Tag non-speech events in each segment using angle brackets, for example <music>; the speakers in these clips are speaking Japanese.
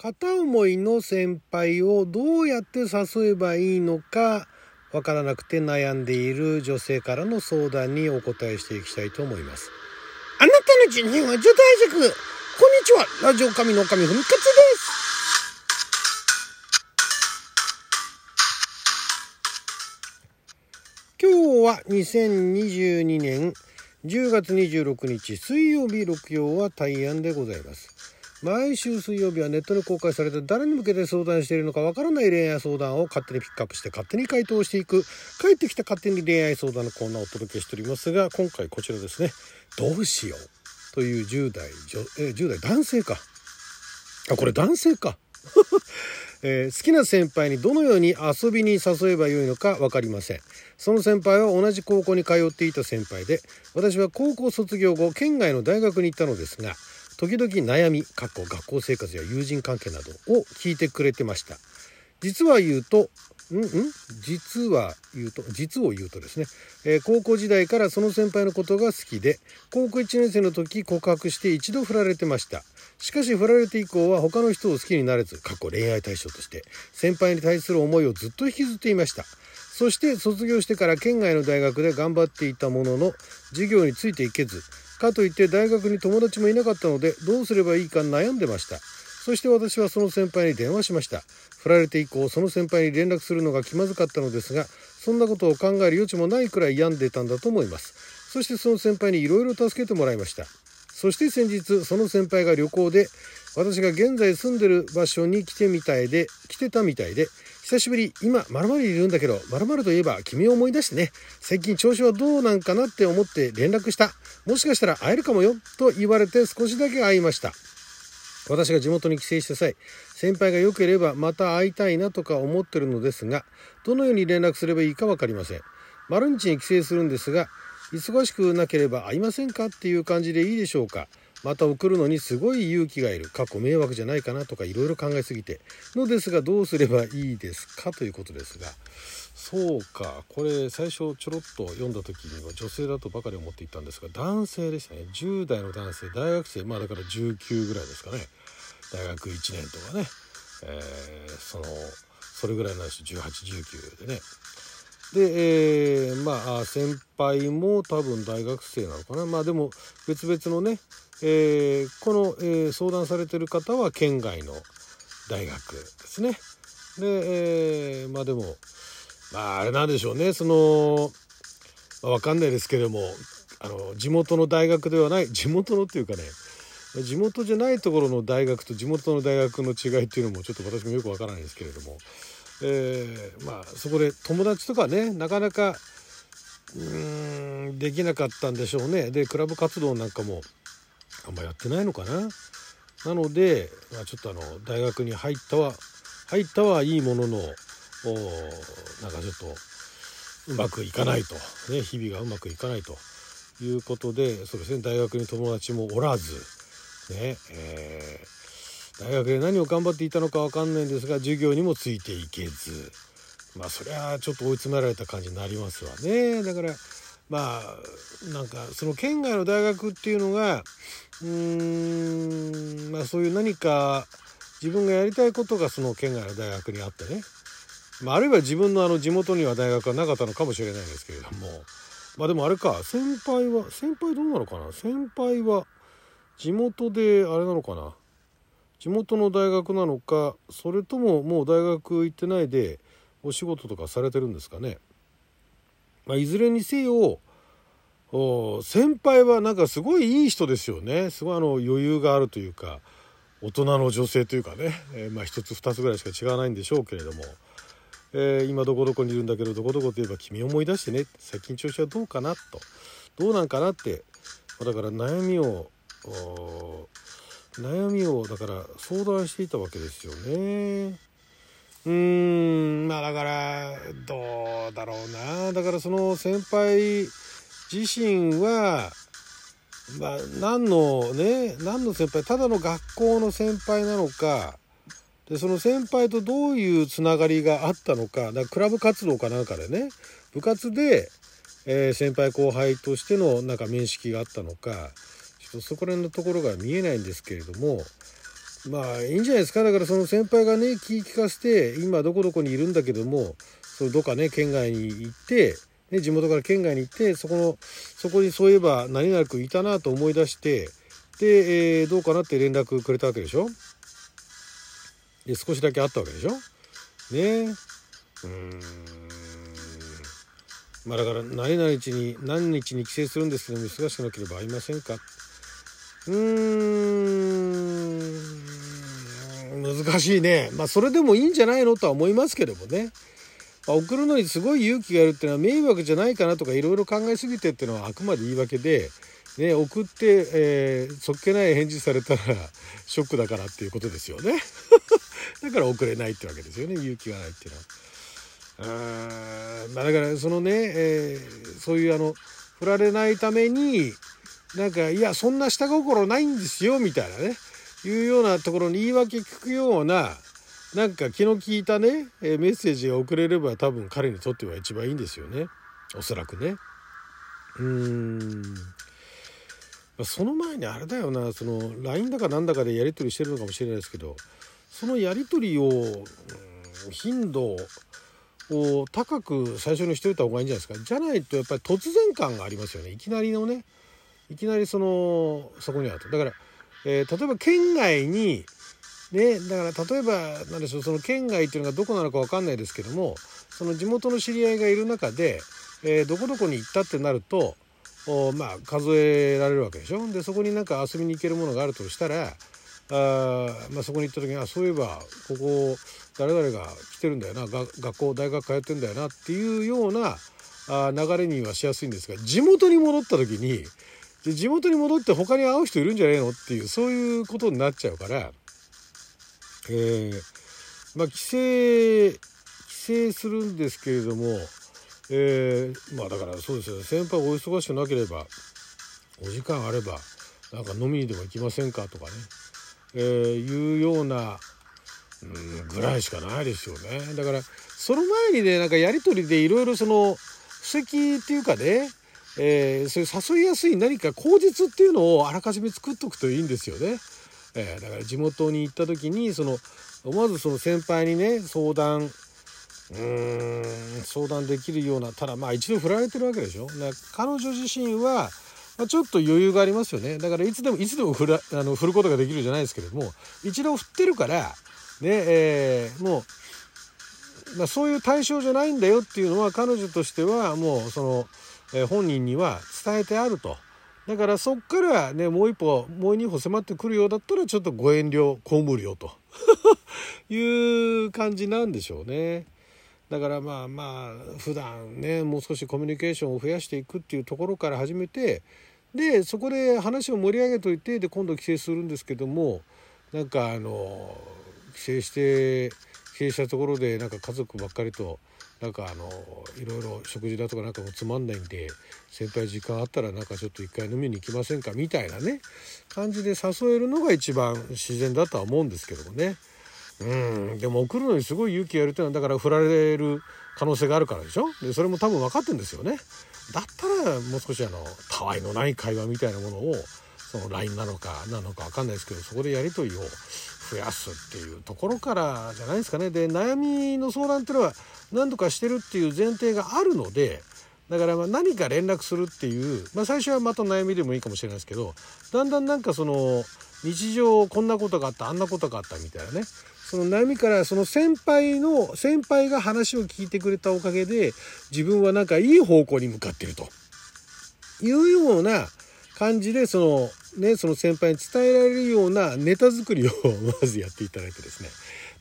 片思いの先輩をどうやって誘えばいいのかわからなくて悩んでいる女性からの相談にお答えしていきたいと思います。あなたの人生は除体軸こんにちは。ラジオ神の神ふみかつです。今日は2022年10月26日水曜日六曜は大安でございます。毎週水曜日はネットに公開されて誰に向けて相談しているのかわからない恋愛相談を勝手にピックアップして勝手に回答していく。帰ってきた勝手に恋愛相談のコーナーをお届けしておりますが今回こちらですねどうしようという10代え10代男性か。あこれ男性か。<laughs> えー、好きな先輩にどのように遊びに誘えばよいのか分かりません。その先輩は同じ高校に通っていた先輩で私は高校卒業後県外の大学に行ったのですが時々悩み過去学校生活や友人関係などを聞いてくれてました。実は言うとんん？実は言うと実を言うとですね、えー、高校時代からその先輩のことが好きで高校1年生の時告白して一度振られてました。しかし振られて以降は他の人を好きになれず過去恋愛対象として先輩に対する思いをずっと引きずっていました。そして卒業してから県外の大学で頑張っていたものの授業についていけずかといって大学に友達もいなかったのでどうすればいいか悩んでました。そして私はその先輩に電話しました。振られて以降その先輩に連絡するのが気まずかったのですがそんなことを考える余地もないくらい病んでたんだと思います。そしてその先輩にいろいろ助けてもらいました。そして先日その先輩が旅行で私が現在住んでる場所に来てみたいで来てたみたいで久しぶり。今まるいるんだけどまるといえば君を思い出してね。最近調子はどうなんかなって思って連絡した。もしかしたら会えるかもよと言われて少しだけ会いました。私が地元に帰省した際先輩が良ければまた会いたいなとか思ってるのですがどのように連絡すればいいか分かりません。丸日に帰省するんですが忙しくなければ会いませんかっていう感じでいいでしょうか。また送るのにすごい勇気がいる。過去迷惑じゃないかなとかいろいろ考えすぎて。のですがどうすればいいですかということですが。そうか。これ最初ちょろっと読んだ時には女性だとばかり思っていたんですが男性でしたね。10代の男性。大学生。まあだから19ぐらいですかね。大学1年とかね、えー、そのそれぐらいの話1819でね。で、えー、まあ先輩も多分大学生なのかな。まあでも別々のね、えー、この、えー、相談されてる方は県外の大学ですね。で、えー、まあでもまああれなんでしょうねその、まあ、分かんないですけどもあの地元の大学ではない <laughs> 地元のっていうかね地元じゃないところの大学と地元の大学の違いっていうのもちょっと私もよくわからないですけれどもえー、まあそこで友達とかねなかなかうーんできなかったんでしょうねでクラブ活動なんかもあんまやってないのかな。なので、まあ、ちょっとあの大学に入ったは入ったはいいもののおなんかちょっとうまくいかないと、ね、日々がうまくいかないと。いうことでそうですね大学に友達もおらずねえー大学で何を頑張っていたのか分かんないんですが授業にもついていけず。まあそりゃちょっと追い詰められた感じになりますわね。だからまあなんかその県外の大学っていうのがうーんまあそういう何か自分がやりたいことがその県外の大学にあってね、まあ、あるいは自分のあの地元には大学はなかったのかもしれないですけれども。まあでもあれか先輩は先輩どうなのかな？先輩は地元であれなのかな？地元の大学なのかそれとももう大学行ってないでお仕事とかされてるんですかね、まあ、いずれにせよ先輩はなんかすごいいい人ですよね。すごいあの余裕があるというか大人の女性というかね、えー、まあ1つ2つぐらいしか違わないんでしょうけれども、えー、今どこどこにいるんだけどどこどこといえば君思い出してね。最近調子はどうかなと。どうなんかなって。だから悩みを悩みをだから相談していたわけですよね。うーん。まあだからどうだろうな。だからその先輩自身はまあ何のね何の先輩ただの学校の先輩なのかでその先輩とどういうつながりがあったのかだかクラブ活動かなんかでね部活で、えー、先輩後輩としてのなんか面識があったのかちょっとそこら辺のところが見えないんですけれどもまあいいんじゃないですか。だからその先輩がね気利かせて今どこどこにいるんだけどもそのどっかね県外に行ってね、地元から県外に行ってそこのそこにそういえば何々君いたなと思い出してで、えー、どうかなって連絡くれたわけでしょ？で少しだけあったわけでしょ？ね。うん。まあだから何々日に何日に帰省するんですけども忙しくなければ会いませんか？うーん。難しいね。まあそれでもいいんじゃないのとは思いますけどもね。ま送るのにすごい勇気がいるっていうのは迷惑じゃないかなとかいろいろ考えすぎてっていうのはあくまで言い訳で、ね、送って、えー、そっけない返事されたら <laughs> ショックだからっていうことですよね。<laughs> だから送れないってわけですよね。勇気がないっていうのは。あまあ、だからそのね、えー、そういうあの振られないためになんかいやそんな下心ないんですよみたいなね。いうようなところに言い訳聞くようななんか気の利いたね、メッセージが送れれば多分彼にとっては一番いいんですよね。おそらくね。うーん。その前にあれだよな、その LINE だかなんだかでやり取りしてるのかもしれないですけど、そのやり取りを、頻度を高く最初にしておいた方がいいんじゃないですか。じゃないとやっぱり突然感がありますよね。いきなりのね。いきなりその、そこにあると。だから、えー、例えば県外に、ね、だから例えば何でしょうその県外っていうのがどこなのか分かんないですけどもその地元の知り合いがいる中で、えー、どこどこに行ったってなるとおまあ数えられるわけでしょ。でそこになんか遊びに行けるものがあるとしたらあ、まあ、そこに行った時にあそういえばここ誰々が来てるんだよな学校大学通ってんだよなっていうようなあ流れにはしやすいんですが地元に戻った時にで地元に戻って他に会う人いるんじゃねえのっていうそういうことになっちゃうから。えー、まあ帰省帰省するんですけれども、えー、まあだからそうですよね。先輩お忙しくなければお時間あればなんか飲みにでも行きませんかとかね、えー、いうようなうんぐらいしかないですよね。だからその前にねなんかやり取りでいろいろその布石っていうかねえー、そういう誘いやすい何か口実っていうのをあらかじめ作っとくといいんですよね。えー、だから地元に行った時にその思わずその先輩にね相談うーん相談できるようなただまあ一度振られてるわけでしょ。彼女自身はま、ちょっと余裕がありますよねだからいつでもいつでも振らあの振ることができるじゃないですけれども一度振ってるからねえー、もう、まあ、そういう対象じゃないんだよっていうのは彼女としてはもうその、え、本人には伝えてあると。だからそっからねもう一歩もう二歩迫ってくるようだったらちょっとご遠慮被るよと <laughs> いう感じなんでしょうね。だからまあまあ普段ねもう少しコミュニケーションを増やしていくっていうところから始めてでそこで話を盛り上げといてで今度帰省するんですけどもなんかあの帰省して帰省したところでなんか家族ばっかりとなんかあのいろいろ食事だとかなんかもつまんないんで先輩時間あったらなんかちょっと一回飲みに行きませんかみたいなね感じで誘えるのが一番自然だとは思うんですけどもね。うんでも送るのにすごい勇気がいるっていうのはだから振られる可能性があるからでしょ？でそれも多分分かってるんですよね。だったらもう少しあのたわいのない会話みたいなものをその LINE なのかなのか分かんないですけどそこでやり取りを増やすっていうところからじゃないですかね。で悩みの相談っていうのは何とかしてるっていう前提があるのでだからま何か連絡するっていう、まあ、最初はまた悩みでもいいかもしれないですけどだんだんなんかその日常こんなことがあったあんなことがあったみたいなね。その悩みからその先輩の先輩が話を聞いてくれたおかげで自分はなんかいい方向に向かってるというような感じでそのねその先輩に伝えられるようなネタ作りをまずやっていただいてですね。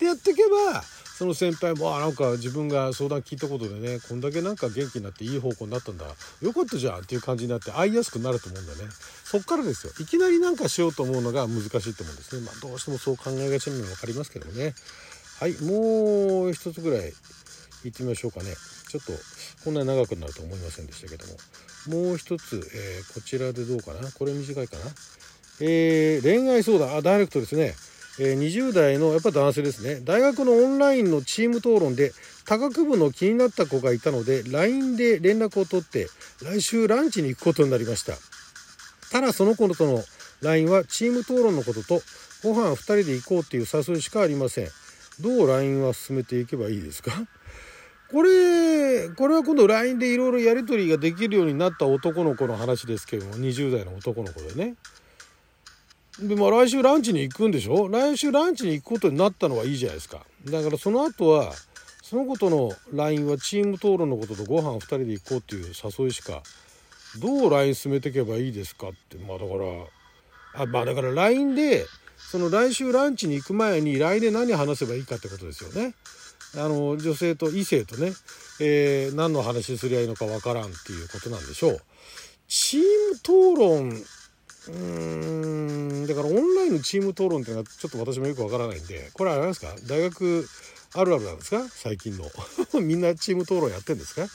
でやっていけばその先輩もあなんか自分が相談聞いたことでねこんだけなんか元気になっていい方向になったんだ。よかったじゃんっていう感じになって会いやすくなると思うんだよね。そっからですよ。いきなりなんかしようと思うのが難しいと思うんですね。まあどうしてもそう考えがちなのは分かりますけどもね。はいもう一つぐらい行ってみましょうかね。ちょっとこんなに長くなると思いませんでしたけども。もう一つ、えー、こちらでどうかな？これ短いかな？えー、恋愛相談。あダイレクトですね。え20代のやっぱ男性ですね。大学のオンラインのチーム討論で科学部の気になった子がいたので LINE で連絡を取って来週ランチに行くことになりました。ただその子との LINE はチーム討論のこととご飯2人で行こうっていう誘いしかありません。どう LINE は進めていけばいいですか？これこれは今度 LINE でいろいろやり取りができるようになった男の子の話ですけども20代の男の子でね。でまあ来週ランチに行くんでしょ？来週ランチに行くことになったのはいいじゃないですか。だからその後はそのことの LINE はチーム討論のこととご飯2人で行こうっていう誘いしかどう LINE 進めていけばいいですかって。まあだからあまあだから LINE でその来週ランチに行く前に LINE で何話せばいいかってことですよね。あの女性と異性とね、えー、何の話すりゃいいのかわからんっていうことなんでしょう。チーム討論うーんだからオンラインのチーム討論っていうのはちょっと私もよくわからないんでこれはあれですか？大学あるあるなんですか？最近の <laughs> みんなチーム討論やってんですか？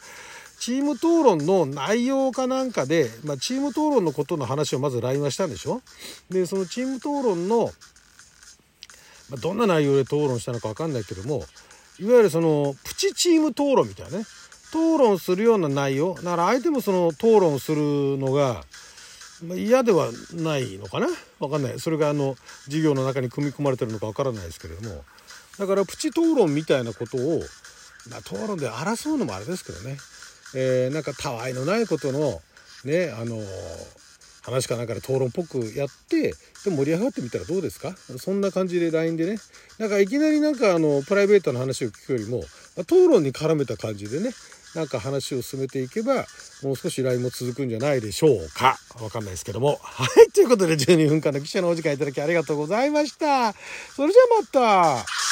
チーム討論の内容かなんかで、まあ、チーム討論のことの話をまず LINE はしたんでしょ？でそのチーム討論の、まあ、どんな内容で討論したのか分かんないけどもいわゆるそのプチチーム討論みたいなね。討論するような内容。だから相手もその討論するのがまあ、嫌ではないのかな？分かんない。それがあの授業の中に組み込まれてるのか分からないですけれども。だからプチ討論みたいなことを、まあ、討論で争うのもあれですけどね、えー、なんかたわいのないことのねあの話かなんかで討論っぽくやってで盛り上がってみたらどうですか？そんな感じで LINE でね。なんかいきなりなんかあのプライベートな話を聞くよりも、討論に絡めた感じでねなんか話を進めていけばもう少し LINE も続くんじゃないでしょうか。わかんないですけども。はいということで12分間の記者のお時間いただきありがとうございました。それじゃあまた。